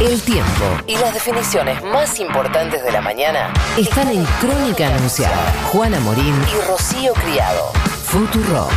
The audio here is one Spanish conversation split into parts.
El tiempo y las definiciones más importantes de la mañana están en Crónica Anunciada. Juana Morín y Rocío Criado. Futuro.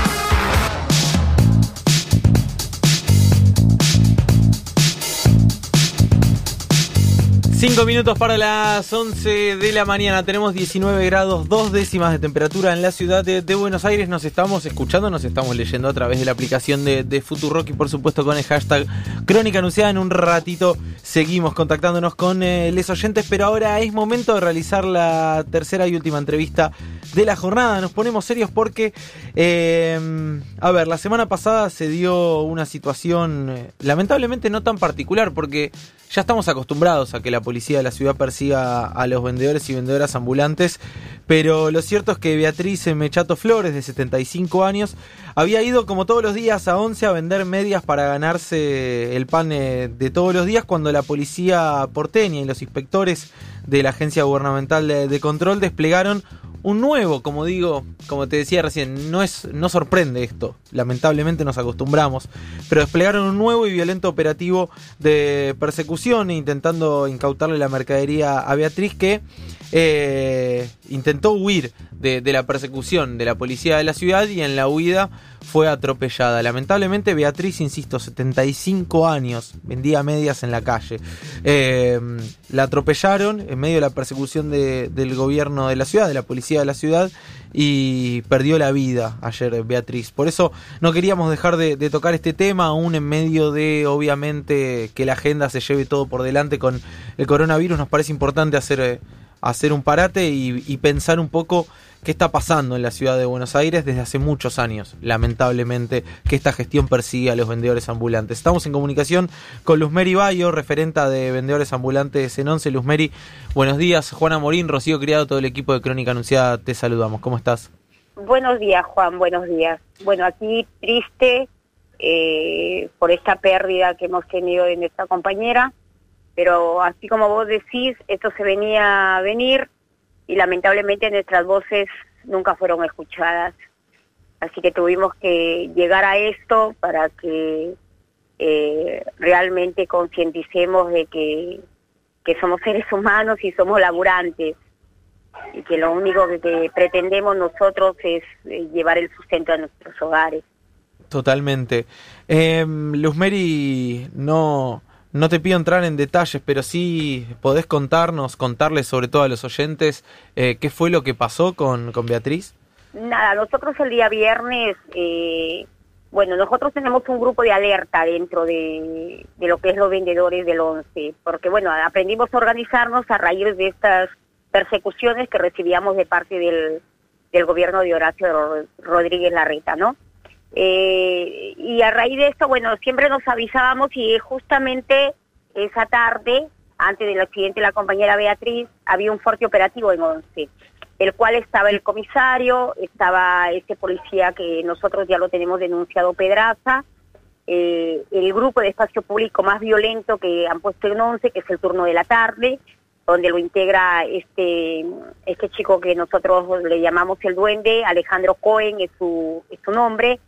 Cinco minutos para las 11 de la mañana. Tenemos 19 grados, dos décimas de temperatura en la ciudad de, Buenos Aires. Nos estamos escuchando, nos estamos leyendo a través de la aplicación de, de Futurock y por supuesto con el hashtag Crónica Anunciada. En un ratito seguimos contactándonos con eh, les oyentes, pero ahora es momento de realizar la tercera y última entrevista de la jornada. Nos ponemos serios porque, eh, a ver, la semana pasada se dio una situación eh, lamentablemente no tan particular porque ya estamos acostumbrados a que la policía de la ciudad persiga a los vendedores y vendedoras ambulantes, pero lo cierto es que Beatriz Mechato Flores, de 75 años, había ido como todos los días a 11 a vender medias para ganarse el pan eh, de todos los días cuando la policía porteña y los inspectores de la Agencia Gubernamental de Control desplegaron un nuevo, como digo, como te decía recién, no es no sorprende esto, lamentablemente nos acostumbramos, pero desplegaron un nuevo y violento operativo de persecución intentando incautarle la mercadería a Beatriz que eh, intentó huir de, la persecución de la policía de la ciudad y en la huida fue atropellada. Lamentablemente Beatriz, insisto, 75 años, vendía medias en la calle. Eh, la atropellaron en medio de la persecución del gobierno de la ciudad, de la policía de la ciudad, y perdió la vida ayer Beatriz. Por eso no queríamos dejar de, tocar este tema, aún en medio de, obviamente, que la agenda se lleve todo por delante con el coronavirus. Nos parece importante hacer... Eh, hacer un parate y, pensar un poco qué está pasando en la ciudad de Buenos Aires desde hace muchos años, lamentablemente, que esta gestión persigue a los vendedores ambulantes. Estamos en comunicación con Luzmeri Bayo, referenta de vendedores ambulantes en Once. Luzmeri, buenos días. Juana Morín, Rocío Criado, todo el equipo de Crónica Anunciada, te saludamos. ¿Cómo estás? Buenos días, Juan, buenos días. Bueno, aquí triste eh, por esta pérdida que hemos tenido de nuestra compañera pero así como vos decís, esto se venía a venir y lamentablemente nuestras voces nunca fueron escuchadas. Así que tuvimos que llegar a esto para que eh, realmente concienticemos de que, que somos seres humanos y somos laburantes y que lo único que, pretendemos nosotros es eh, llevar el sustento a nuestros hogares. Totalmente. Eh, Luz Mary, no, no te pido entrar en detalles, pero sí podés contarnos, contarles sobre todo a los oyentes eh, qué fue lo que pasó con, con Beatriz. Nada, nosotros el día viernes, eh, bueno, nosotros tenemos un grupo de alerta dentro de, de lo que es los vendedores del 11, porque bueno, aprendimos a organizarnos a raíz de estas persecuciones que recibíamos de parte del, del gobierno de Horacio Rodríguez Larreta, ¿no? Eh, y a raíz de esto, bueno, siempre nos avisábamos y justamente esa tarde, antes del accidente de la compañera Beatriz, había un fuerte operativo en Once, el cual estaba el comisario, estaba este policía que nosotros ya lo tenemos denunciado, Pedraza, eh, el grupo de espacio público más violento que han puesto en Once, que es el turno de la tarde, donde lo integra este este chico que nosotros le llamamos el duende, Alejandro Cohen es su, es su nombre,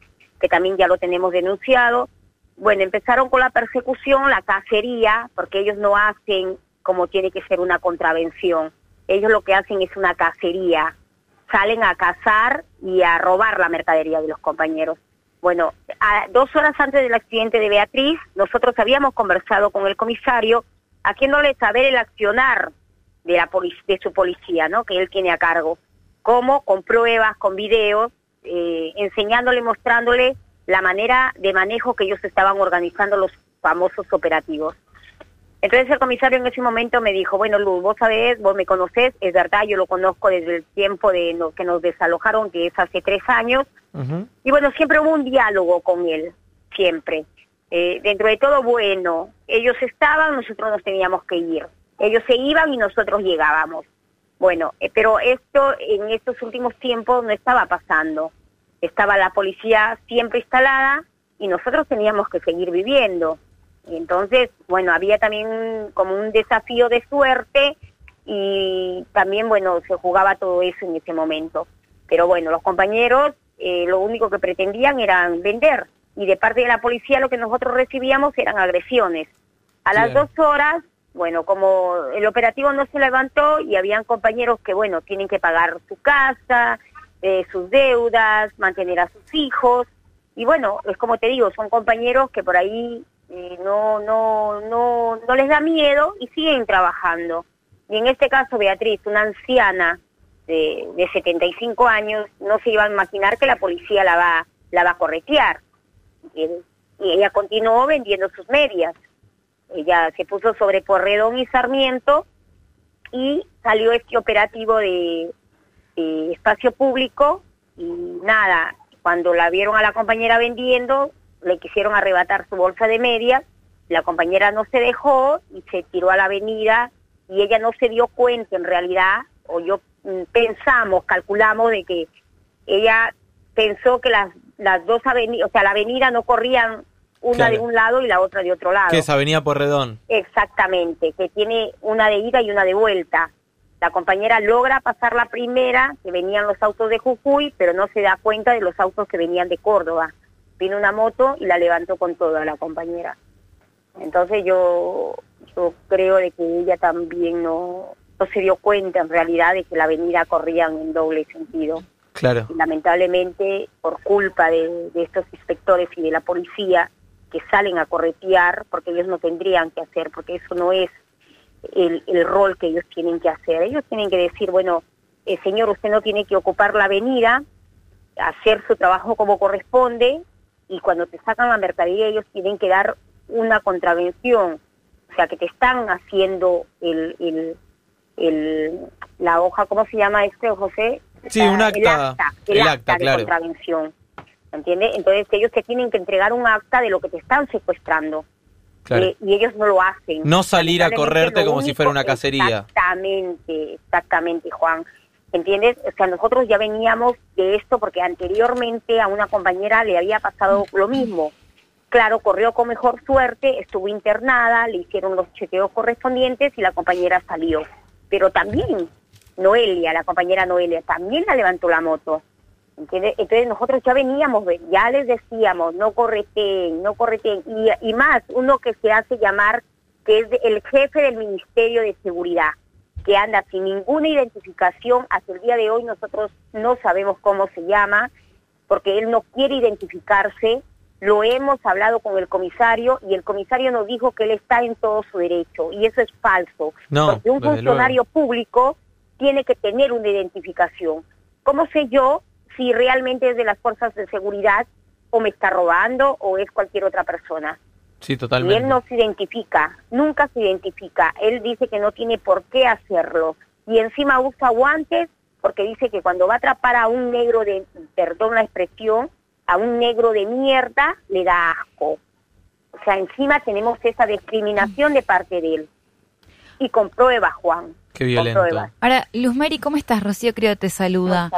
que también ya lo tenemos denunciado. Bueno, empezaron con la persecución, la cacería, porque ellos no hacen como tiene que ser una contravención. Ellos lo que hacen es una cacería. Salen a cazar y a robar la mercadería de los compañeros. Bueno, dos horas antes del accidente de Beatriz, nosotros habíamos conversado con el comisario, haciéndole saber el accionar de, la de su policía, ¿no? Que él tiene a cargo. Cómo, con pruebas, con videos, eh, enseñándole, mostrándole la manera de manejo que ellos estaban organizando los famosos operativos. Entonces el comisario en ese momento me dijo, bueno Luz, vos sabés, vos me conocés, es verdad, yo lo conozco desde el tiempo de que nos desalojaron, que es hace tres años, y bueno, siempre hubo un diálogo con él, siempre. Eh, dentro de todo bueno, ellos estaban, nosotros nos teníamos que ir. Ellos se iban y nosotros llegábamos. Bueno, eh, pero esto en estos últimos tiempos no estaba pasando. Estaba la policía siempre instalada y nosotros teníamos que seguir viviendo. Entonces, bueno, había también como un desafío de suerte y también, bueno, se jugaba todo eso en ese momento. Pero bueno, los compañeros eh, lo único que pretendían era vender y de parte de la policía lo que nosotros recibíamos eran agresiones. A las dos horas, bueno, como el operativo no se levantó y habían compañeros que, bueno, tienen que pagar su casa, eh, sus deudas, mantener a sus hijos, y bueno, es como te digo, son compañeros que por ahí eh, no, no, no, no les da miedo y siguen trabajando. Y en este caso, Beatriz, una anciana de, de 75 años, no se iba a imaginar que la policía la va, la va a corretear. Y, ella continuó vendiendo sus medias. Ella se puso sobre Porredón y Sarmiento y salió este operativo de, de espacio público y nada, cuando la vieron a la compañera vendiendo, le quisieron arrebatar su bolsa de medias, la compañera no se dejó y se tiró a la avenida y ella no se dio cuenta en realidad, o yo mm, pensamos, calculamos de que ella pensó que las, las dos avenidas, o sea, la avenida no corrían una de un lado y la otra de otro lado. Que es Avenida Porredón. Exactamente, que tiene una de ida y una de vuelta. La compañera logra pasar la primera, que venían los autos de Jujuy, pero no se da cuenta de los autos que venían de Córdoba. Vino una moto y la levantó con toda la compañera. Entonces yo, yo creo de que ella también no, no se dio cuenta en realidad de que la avenida corría en doble sentido. Claro. Y lamentablemente, por culpa de, de estos inspectores y de la policía que salen a corretear, porque ellos no tendrían que hacer, porque eso no es el, el rol que ellos tienen que hacer. Ellos tienen que decir, bueno, eh, señor, usted no tiene que ocupar la avenida, hacer su trabajo como corresponde, y cuando te sacan la mercadería ellos tienen que dar una contravención, o sea, que te están haciendo el, el, el la hoja, ¿cómo se llama este, José? Sí, un acta. El acta, de contravención. ¿Entiende? Entonces ellos te tienen que entregar un acta de lo que te están secuestrando. Eh, y ellos no lo hacen. No salir a correrte como si fuera una cacería. Exactamente, exactamente, Juan. ¿Entiendes? O sea, nosotros ya veníamos de esto porque anteriormente a una compañera le había pasado lo mismo. Claro, corrió con mejor suerte, estuvo internada, le hicieron los chequeos correspondientes y la compañera salió. Pero también Noelia, la compañera Noelia, también la levantó la moto. Entonces nosotros ya veníamos, ya les decíamos, no correten, no correten, y, y más, uno que se hace llamar, que es el jefe del Ministerio de Seguridad, que anda sin ninguna identificación, hasta el día de hoy nosotros no sabemos cómo se llama, porque él no quiere identificarse, lo hemos hablado con el comisario y el comisario nos dijo que él está en todo su derecho, y eso es falso, porque un funcionario público tiene que tener una identificación. ¿Cómo sé yo si realmente es de las fuerzas de seguridad o me está robando o es cualquier otra persona. Sí, totalmente. Y él no se identifica, nunca se identifica. Él dice que no tiene por qué hacerlo. Y encima usa guantes porque dice que cuando va a atrapar a un negro de, perdón la expresión, a un negro de mierda, le da asco. O sea, encima tenemos esa discriminación de parte de él. Y comprueba, Juan. Qué violento. Ahora, Luz Mary, ¿cómo estás? Rocío creo te saluda.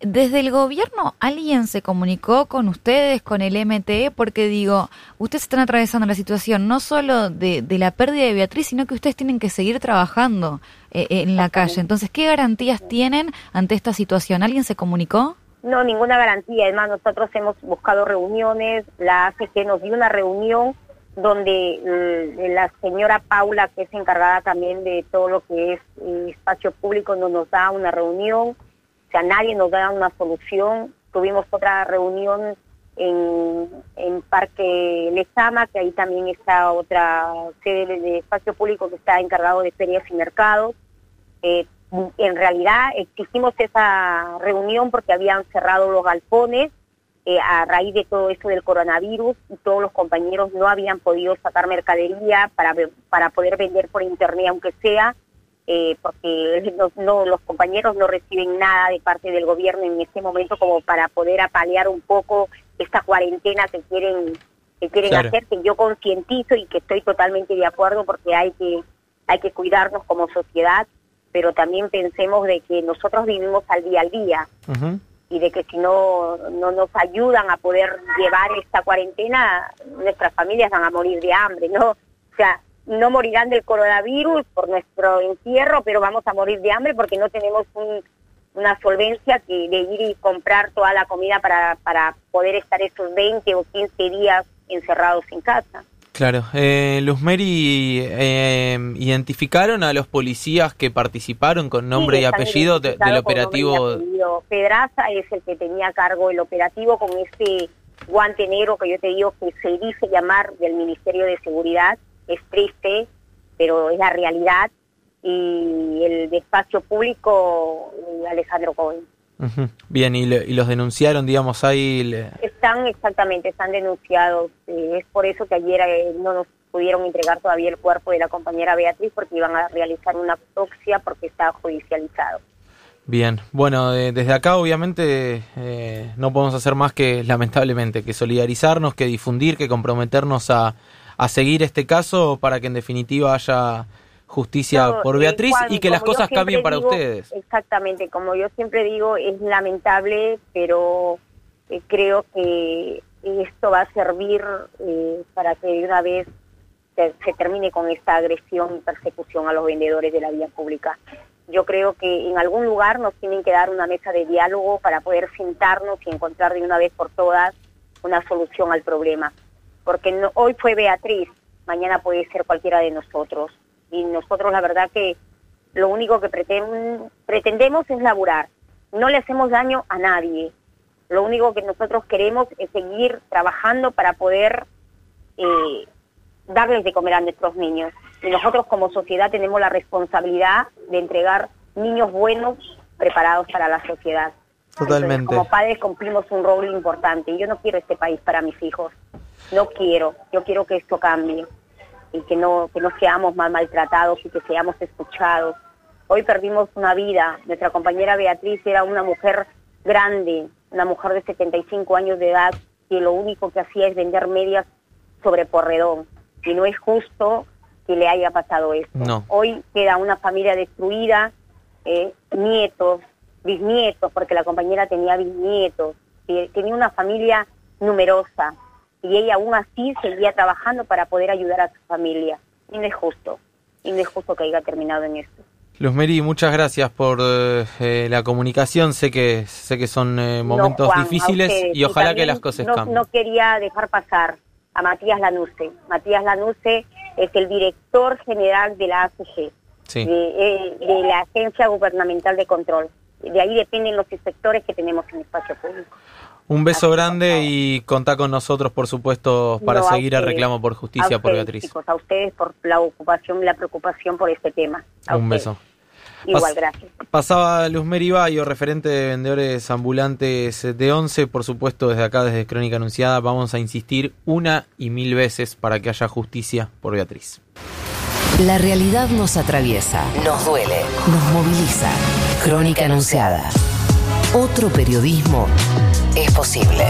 Desde el gobierno, ¿alguien se comunicó con ustedes, con el MTE? Porque digo, ustedes están atravesando la situación no solo de, la pérdida de Beatriz, sino que ustedes tienen que seguir trabajando eh, en la calle. Entonces, ¿qué garantías tienen ante esta situación? ¿Alguien se comunicó? No, ninguna garantía. Además, nosotros hemos buscado reuniones, la ACG nos dio una reunión donde mm, la señora Paula, que es encargada también de todo lo que es eh, espacio público, no nos da una reunión, o sea, nadie nos da una solución. Tuvimos otra reunión en, en Parque Lezama, que ahí también está otra sede de espacio público que está encargado de ferias y mercados. Eh, en realidad exigimos esa reunión porque habían cerrado los galpones eh, a raíz de todo esto del coronavirus y todos los compañeros no habían podido sacar mercadería para, para poder vender por internet aunque sea, eh, porque no, los compañeros no reciben nada de parte del gobierno en este momento como para poder apalear un poco esta cuarentena que quieren que quieren hacer, que yo concientizo y que estoy totalmente de acuerdo porque hay que hay que cuidarnos como sociedad, pero también pensemos de que nosotros vivimos al día al día y de que si no, no nos ayudan a poder llevar esta cuarentena, nuestras familias van a morir de hambre, ¿no? O sea, no morirán del coronavirus por nuestro encierro, pero vamos a morir de hambre porque no tenemos una solvencia que de ir y comprar toda la comida para, para poder estar esos 20 o 15 días encerrados en casa. Claro. Eh, Luz Mary, eh, ¿identificaron a los policías que participaron con nombre y apellido del operativo? Pedraza es el que tenía cargo el operativo con ese guante negro que yo te digo que se dice llamar del Ministerio de Seguridad. Es triste, pero es la realidad. Y el de espacio público, eh, Alejandro Cohen. Bien, y, los denunciaron, digamos, ahí. Están, exactamente, están denunciados. Eh, es por eso que ayer eh, no nos pudieron entregar todavía el cuerpo de la compañera Beatriz porque iban a realizar una autopsia porque está judicializado. Bien, bueno, desde acá obviamente no podemos hacer más que, lamentablemente, que solidarizarnos, que difundir, que comprometernos a, a seguir este caso para que en definitiva haya justicia por Beatriz y que las cosas cambien para ustedes. Exactamente, como yo siempre digo, es lamentable, pero eh, creo que esto va a servir eh, para que de una vez se, termine con esta agresión y persecución a los vendedores de la vía pública. Yo creo que en algún lugar nos tienen que dar una mesa de diálogo para poder sentarnos y encontrar de una vez por todas una solución al problema. Porque no, hoy fue Beatriz, mañana puede ser cualquiera de nosotros y nosotros la verdad que lo único que pretendemos es laburar. No le hacemos daño a nadie. Lo único que nosotros queremos es seguir trabajando para poder eh, darles de comer a nuestros niños. Y nosotros como sociedad tenemos la responsabilidad de entregar niños buenos preparados para la sociedad. Totalmente. como padres cumplimos un rol importante. Y yo no quiero este país para mis hijos. No quiero. Yo quiero que esto cambie y que no, que no seamos mal maltratados y que seamos escuchados. Hoy perdimos una vida. Nuestra compañera Beatriz era una mujer grande, una mujer de 75 años de edad, que lo único que hacía es vender medias sobre porredón. Y no es justo que le haya pasado esto. Hoy queda una familia destruida, eh, nietos, bisnietos, porque la compañera tenía bisnietos, tenía una familia numerosa y ella aún así seguía trabajando para poder ayudar a su familia. Y no es justo, y no es justo que haya terminado en esto. Luz Meri, muchas gracias por eh, la comunicación. Sé que sé que son eh, momentos difíciles y ojalá que las cosas cambien. No quería dejar pasar a Matías Lanusse. Matías Lanusse es el director general de la ACG, de, de la Agencia Gubernamental de Control. De ahí dependen los inspectores que tenemos en el espacio público. Un beso grande y contá con nosotros, por supuesto, para seguir el reclamo por justicia por Beatriz. a ustedes por la ocupación y la preocupación por este tema. Un beso. Igual, gracias. Pasaba Luz Meribayo, referente de vendedores ambulantes de ONCE. Por supuesto, desde acá, desde Crónica Anunciada, vamos a insistir una y mil veces para que haya justicia por Beatriz. La realidad nos atraviesa, nos duele, nos moviliza. Crónica Anunciada. Otro periodismo es posible.